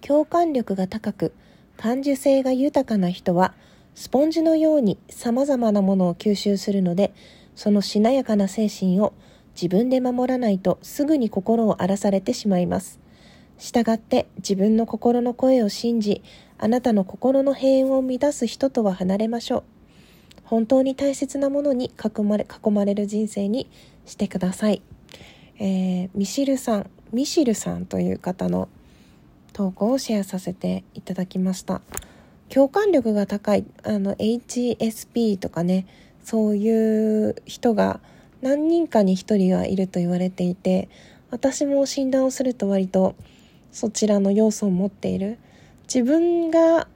共感力が高く感受性が豊かな人はスポンジのように様々なものを吸収するのでそのしなやかな精神を自分で守らないとすぐに心を荒らされてしまいます。したがって自分の心の声を信じあなたの心の平穏を乱す人とは離れましょう。本当に大切なものに囲まれ囲まれる人生にしてください、えー、ミシルさんミシルさんという方の投稿をシェアさせていただきました。共感力が高いあの HSP とかねそういう人が何人かに1人はいると言われていて私も診断をすると割とそちらの要素を持っている。自分が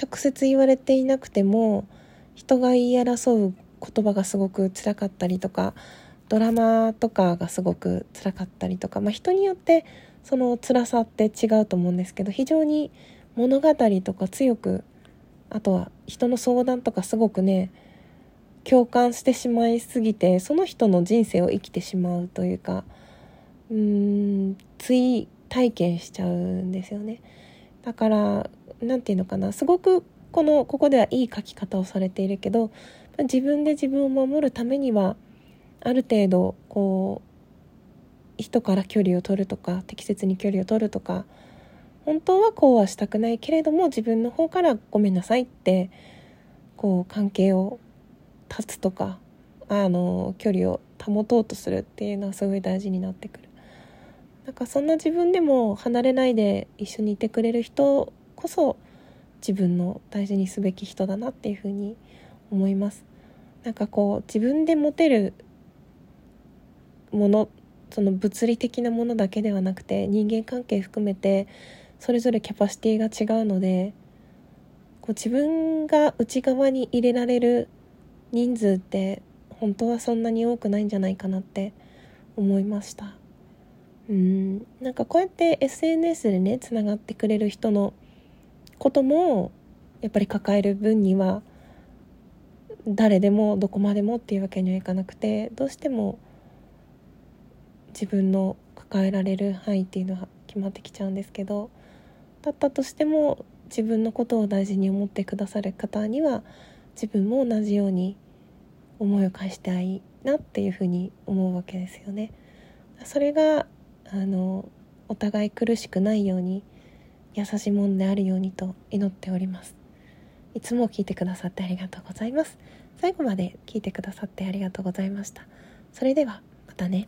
直接言われていなくても人が言い争う言葉がすごく辛かったりとかドラマとかがすごく辛かったりとか、まあ、人によってその辛さって違うと思うんですけど非常に物語とか強くあとは人の相談とかすごくね共感してしまいすぎてその人の人生を生きてしまうというかうーん追体験しちゃうんですよね。だから何て言うのかなすごくこのここではいい書き方をされているけど自分で自分を守るためにはある程度こう人から距離を取るとか適切に距離を取るとか本当はこうはしたくないけれども自分の方からごめんなさいってこう関係を断つとかあの距離を保とうとするっていうのはすごい大事になってくる。なんかそんな自分でも離れないで一緒にいてくれる人こそ自分の大事にすべき人だなっていうふうに思います。なんかこう自分で持てるものその物理的なものだけではなくて人間関係含めてそれぞれキャパシティが違うのでこう自分が内側に入れられる人数って本当はそんなに多くないんじゃないかなって思いました。うん。なんかこうやって SNS でねつながってくれる人のこともやっぱり抱える分には誰でもどこまでもっていうわけにはいかなくてどうしても自分の抱えられる範囲っていうのは決まってきちゃうんですけどだったとしても自分のことを大事に思ってくださる方には自分も同じように思いを返したいなっていうふうに思うわけですよね。それがあのお互い苦しくないように優しいものであるようにと祈っております。いつも聞いてくださってありがとうございます。最後まで聞いてくださってありがとうございました。それではまたね。